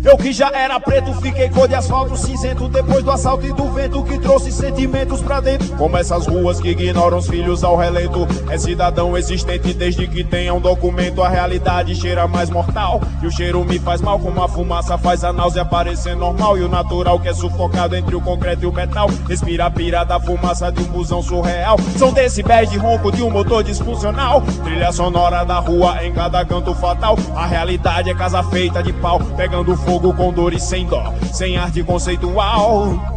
Eu que já era preto, fiquei cor de asfalto cinzento Depois do assalto e do vento que trouxe sentimentos pra dentro. Como essas ruas que ignoram os filhos ao relento É cidadão existente desde que tenha um documento. A realidade cheira mais mortal E o cheiro me faz mal como a fumaça faz a náusea parecer normal. E o natural que é sufocado entre o concreto e o metal Respira a pira da fumaça de um busão surreal. São decibéis de ronco de um motor disfuncional. Trilha sonora da rua em cada canto fatal. A realidade é casa feita de pau Pegando fogo fogo com dor e sem dó, sem arte conceitual.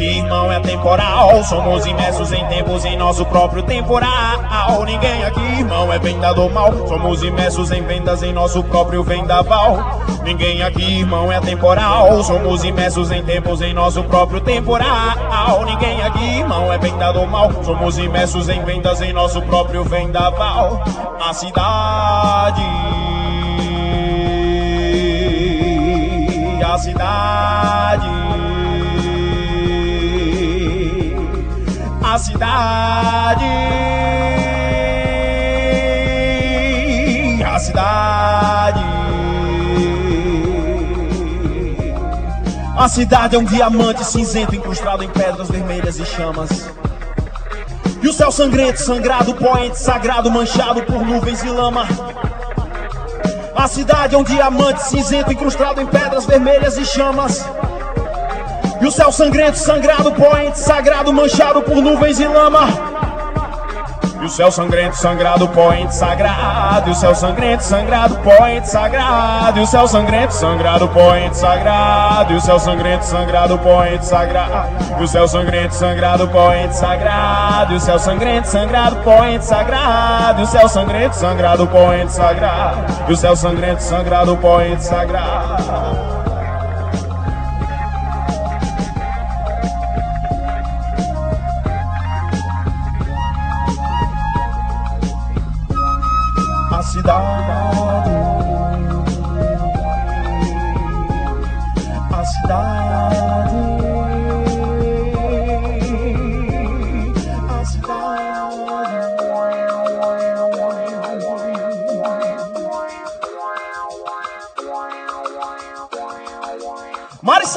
Aqui, irmão, é temporal. Somos imersos em tempos em nosso próprio temporal. Ninguém aqui, irmão, é vendador mal. Somos imersos em vendas em nosso próprio vendaval. Ninguém aqui, irmão, é temporal. Somos imersos em tempos em nosso próprio temporal. Ninguém aqui, irmão, é vendador mal. Somos imersos em vendas em nosso próprio vendaval. A cidade. A cidade. A cidade. A cidade. A cidade é um diamante cinzento incrustado em pedras vermelhas e chamas. E o céu sangrento, sangrado, poente, sagrado, manchado por nuvens e lama. A cidade é um diamante cinzento incrustado em pedras vermelhas e chamas. E o céu sangrento, sangrado, poente, sagrado, manchado por nuvens e lama. E o céu sangrento, sangrado, poente sagrado. E o céu sangrento, sangrado, poente sagrado. E o céu sangrento, sangrado, poente sagrado. E o céu sangrento, sangrado, poente sagrado. E o céu sangrento, sangrado, poente sagrado. E o céu sangrento, sangrado, poente sagrado. E o céu sangrento, sangrado, poente sagrado. E o céu sangrento, sangrado, poente sagrado.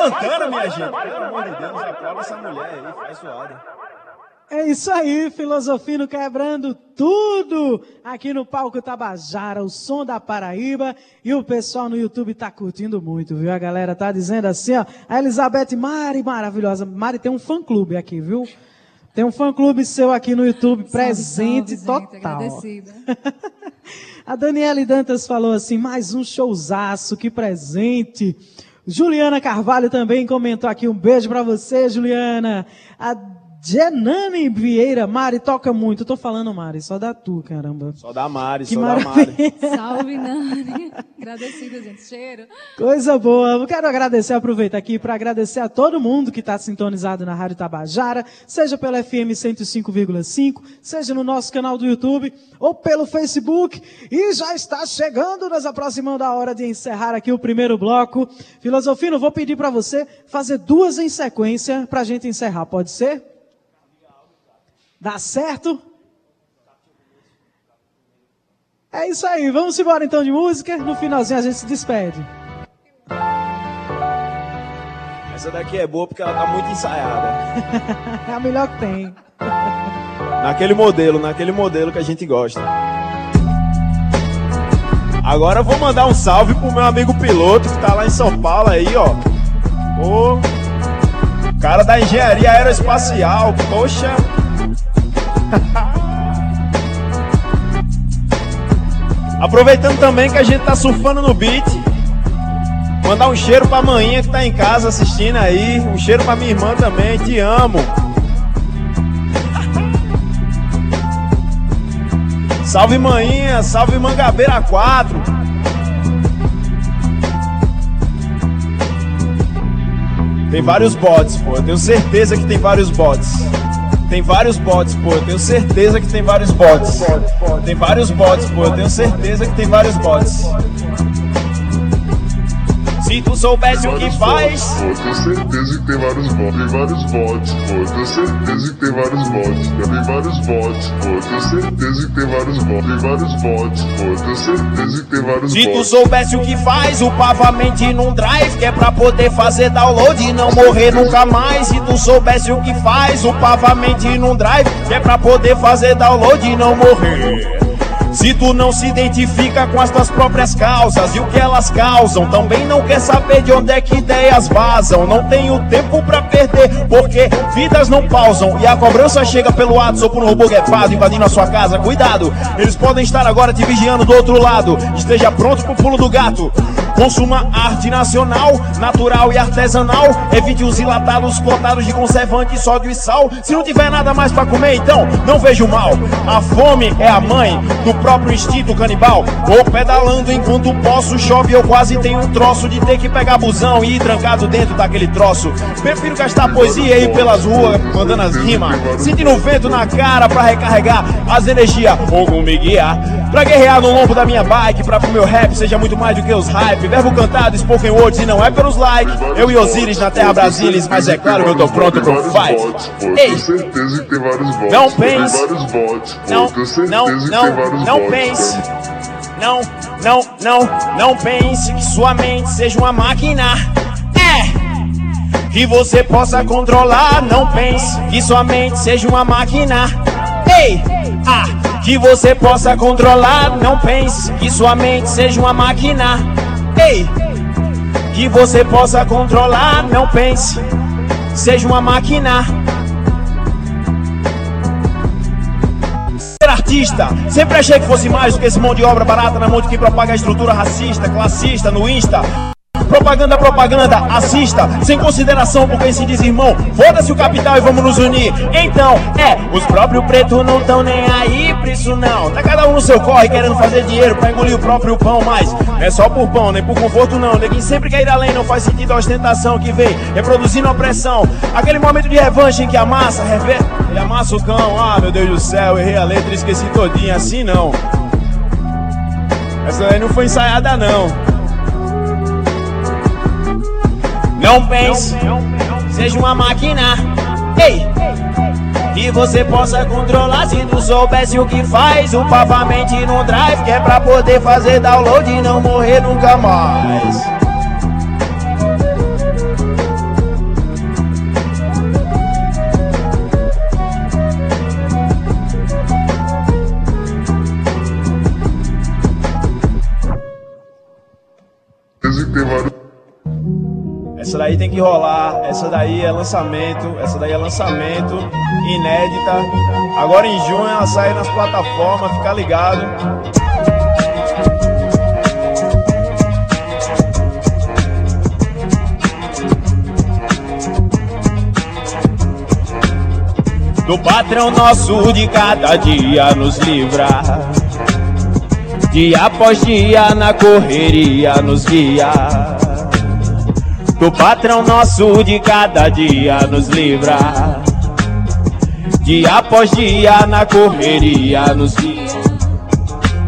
Santana, minha gente. Pelo amor de Deus, aprova essa mulher aí, faz zoada. É isso aí, Filosofino quebrando tudo aqui no palco Tabajara, o som da Paraíba. E o pessoal no YouTube tá curtindo muito, viu? A galera tá dizendo assim, ó. A Elizabeth Mari, maravilhosa. Mari tem um fã-clube aqui, viu? Tem um fã-clube seu aqui no YouTube, presente salve, total. Gente, a Daniele Dantas falou assim, mais um showzaço, que presente. Juliana Carvalho também comentou aqui, um beijo para você, Juliana. A Jenane Vieira, Mari, toca muito. Eu tô falando, Mari, só da tu, caramba. Só da Mari, que só maravilha. da Mari. Salve, Nani. Agradecida, gente. Cheiro. Coisa boa. Eu quero agradecer, aproveitar aqui para agradecer a todo mundo que está sintonizado na Rádio Tabajara, seja pela FM 105,5, seja no nosso canal do YouTube ou pelo Facebook. E já está chegando, nos aproximando a hora de encerrar aqui o primeiro bloco. Filosofino, vou pedir para você fazer duas em sequência para a gente encerrar, pode ser? Dá certo? É isso aí, vamos embora então de música. No finalzinho a gente se despede. Essa daqui é boa porque ela tá muito ensaiada. é a melhor que tem. naquele modelo, naquele modelo que a gente gosta. Agora eu vou mandar um salve pro meu amigo piloto que tá lá em São Paulo aí, ó. O cara da engenharia aeroespacial, poxa. Aproveitando também que a gente tá surfando no beat. Mandar um cheiro pra manhã que tá em casa assistindo aí. Um cheiro pra minha irmã também. Te amo. Salve manhinha, salve Mangabeira 4. Tem vários bots, pô. Eu tenho certeza que tem vários bots. Tem vários bots, pô, eu tenho certeza que tem vários bots. Tem vários bots, pô, eu tenho certeza que tem vários bots. Se tu soubesse o que faz. Pô, tenho certeza que tem vários bots. Tem vários bots, pô. Tenho certeza que tem vários bots. Tem vários bots, pô. Tenho certeza que tem vários bots. Tem vários bots, pô. Tenho certeza que tem vários Se bots. tu soubesse o que faz, upava a mente num drive Que é pra poder fazer download e não morrer nunca mais Se tu soubesse o que faz, upava a mente num drive Que é pra poder fazer download e não morrer se tu não se identifica com as tuas próprias causas e o que elas causam, também não quer saber de onde é que ideias vazam. Não tenho tempo pra perder, porque vidas não pausam e a cobrança chega pelo ato ou por um robô guepado invadindo a sua casa. Cuidado, eles podem estar agora te vigiando do outro lado. Esteja pronto pro pulo do gato. Consuma arte nacional, natural e artesanal. Evite os enlatados lotados de conservante, sódio e sal. Se não tiver nada mais pra comer, então não vejo mal. A fome é a mãe do próprio instinto canibal. Vou pedalando enquanto posso, chove eu quase tenho um troço de ter que pegar busão e ir trancado dentro daquele troço. Prefiro gastar poesia aí pelas ruas, mandando as rimas, sentindo o vento na cara pra recarregar as energias. Ou me guiar, pra guerrear no lombo da minha bike, pra que o meu rap seja muito mais do que os hype. Verbo cantado, spoken words e não é pelos likes. Eu e Osiris na terra Brasilis, mas é claro que eu tô pronto pro fight. Ei, Tenho certeza que tem vários bots. Não pense. não, não, não, não pense. Não, não, não, não pense que sua mente seja uma máquina. É. Que você possa controlar. Não pense que sua mente seja uma máquina. Ei, ah. Que você possa controlar. Não pense que sua mente seja uma máquina. Ei. Que você possa controlar. Não pense. Seja uma máquina. ser artista. Sempre achei que fosse mais do que esse mão de obra barata na mão de quem propaga a estrutura racista, classista no Insta. Propaganda, propaganda, assista, sem consideração por quem se diz irmão. Foda-se o capital e vamos nos unir. Então, é, os próprios pretos não tão nem aí pra isso não. Tá cada um no seu corre querendo fazer dinheiro pra engolir o próprio pão, mas não é só por pão, nem por conforto não. Neguinho sempre quer ir além, não faz sentido a ostentação que vem reproduzindo a opressão. Aquele momento de revanche em que a massa rever... e amassa o cão. Ah, meu Deus do céu, errei a letra esqueci todinha, assim não. Essa aí não foi ensaiada não. Não pense, seja uma máquina. Ei! Que você possa controlar se tu soubesse o que faz. Upava a mente no drive, que é pra poder fazer download e não morrer nunca mais. Tem que rolar, essa daí é lançamento, essa daí é lançamento, inédita. Agora em junho ela sai nas plataformas, fica ligado. Do patrão nosso de cada dia nos livrar. Dia após dia na correria nos Do patrão nosso de cada dia nos livra. Dia após dia na correria nos guia.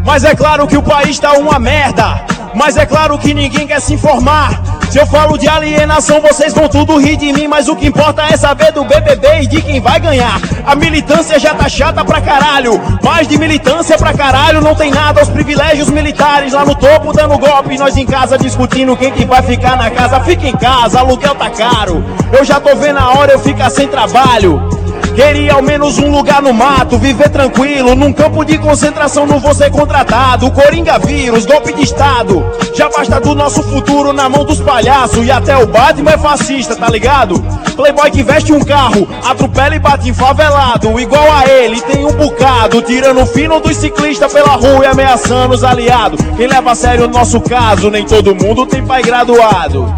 Mas é claro que o país tá uma merda. Mas é claro que ninguém quer se informar. Se eu falo de alienação, vocês vão tudo rir de mim. Mas o que importa é saber do BBB e de quem vai ganhar. A militância já tá chata pra caralho. Mais de militância pra caralho, não tem nada. Os privilégios militares lá no topo dando golpe. Nós em casa discutindo quem que vai ficar na casa. Fica em casa, aluguel tá caro. Eu já tô vendo a hora eu ficar sem trabalho. Queria ao menos um lugar no mato, viver tranquilo, num campo de concentração não vou ser contratado. Coringa vírus, golpe de estado. Já basta do nosso futuro na mão dos palhaços. E até o Batman é fascista, tá ligado? Playboy que veste um carro, atropela e bate em favelado. Igual a ele, tem um bocado, tirando o fino dos ciclistas pela rua e ameaçando os aliados. Quem leva a sério o nosso caso, nem todo mundo tem pai graduado.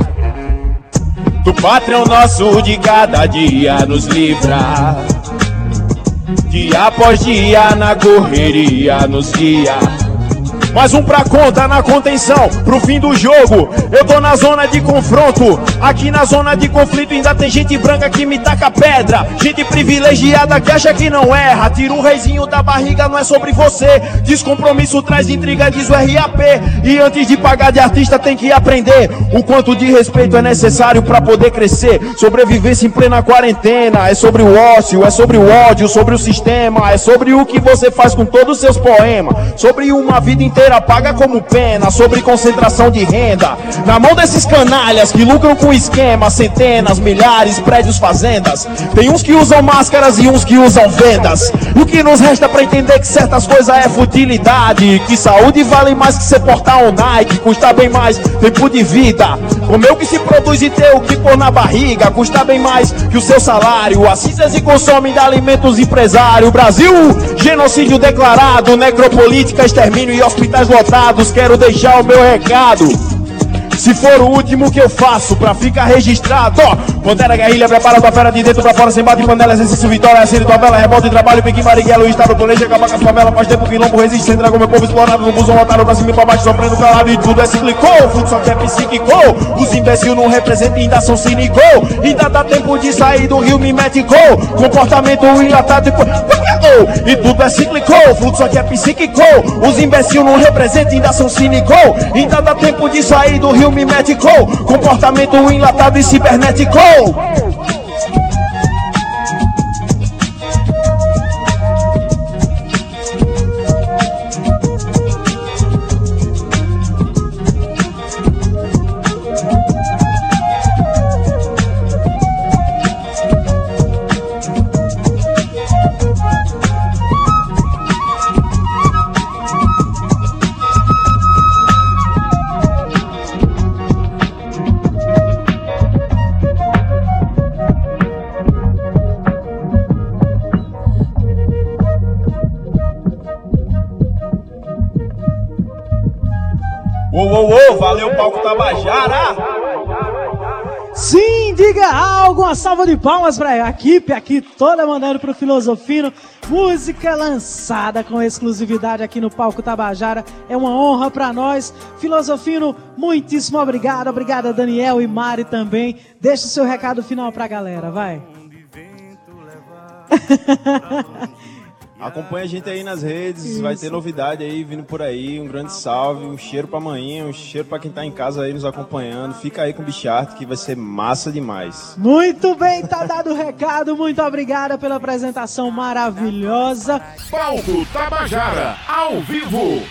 Do patrão nosso de cada dia nos livra. Dia após dia na correria nos guia. Mais um pra conta na contenção, pro fim do jogo. Eu tô na zona de confronto. Aqui na zona de conflito ainda tem gente branca que me taca pedra. Gente privilegiada que acha que não erra. Tira um reizinho da barriga, não é sobre você. Descompromisso traz intriga, diz o RAP. E antes de pagar de artista, tem que aprender o quanto de respeito é necessário para poder crescer. Sobrevivência em plena quarentena. É sobre o ócio, é sobre o ódio, sobre o sistema. É sobre o que você faz com todos os seus poemas. Sobre uma vida inteira paga como pena. Sobre concentração de renda. Na mão desses canalhas que lucram com esquema. Centenas, milhares, prédios, fazendas. Tem uns que usam máscaras e uns que usam vendas. O que nos resta para entender que certas coisas é futilidade. Que saúde vale mais que você portar um Nike. Custa bem mais tempo de vida. Comer o que se produz e ter o que pôr na barriga. Custa bem mais que o seu salário. Assistem e consomem de alimentos empresário. Brasil, genocídio declarado. Necropolítica, extermínio e hospitais lotados. Quero deixar o meu recado. Se for o último que eu faço pra ficar registrado, ó. Pantera guerrilha, prepara tua fera de dentro pra fora, sem bate panela, exercício, vitória, série, tovela, revolta e trabalho, pique, marighella, estado, planeja, acabar com a favela, faz tempo que lombo resiste, sem dragão, meu povo explorado, no busão lotado, pra cima e pra baixo, sofrendo calado e tudo é cíclico, o fluxo aqui é psíquico, os imbecil não representam, ainda são cínico, ainda dá tempo de sair do rio, gol, comportamento enlatado e, e tudo é cíclico, o fluxo aqui é psíquico, os imbecil não representam, ainda são cínico, ainda dá tempo de sair do rio, me mete gol, comportamento enlatado e cibernético. Uma salva de palmas para a equipe aqui toda mandando pro Filosofino. Música lançada com exclusividade aqui no palco Tabajara. É uma honra para nós. Filosofino, muitíssimo obrigado. Obrigada Daniel e Mari também. Deixa o seu recado final pra galera, vai. Acompanha a gente aí nas redes, vai ter novidade aí vindo por aí. Um grande salve, um cheiro pra manhã, um cheiro pra quem tá em casa aí nos acompanhando. Fica aí com o Bichart que vai ser massa demais. Muito bem, tá dado o recado. Muito obrigada pela apresentação maravilhosa. Palco Tabajara, ao vivo.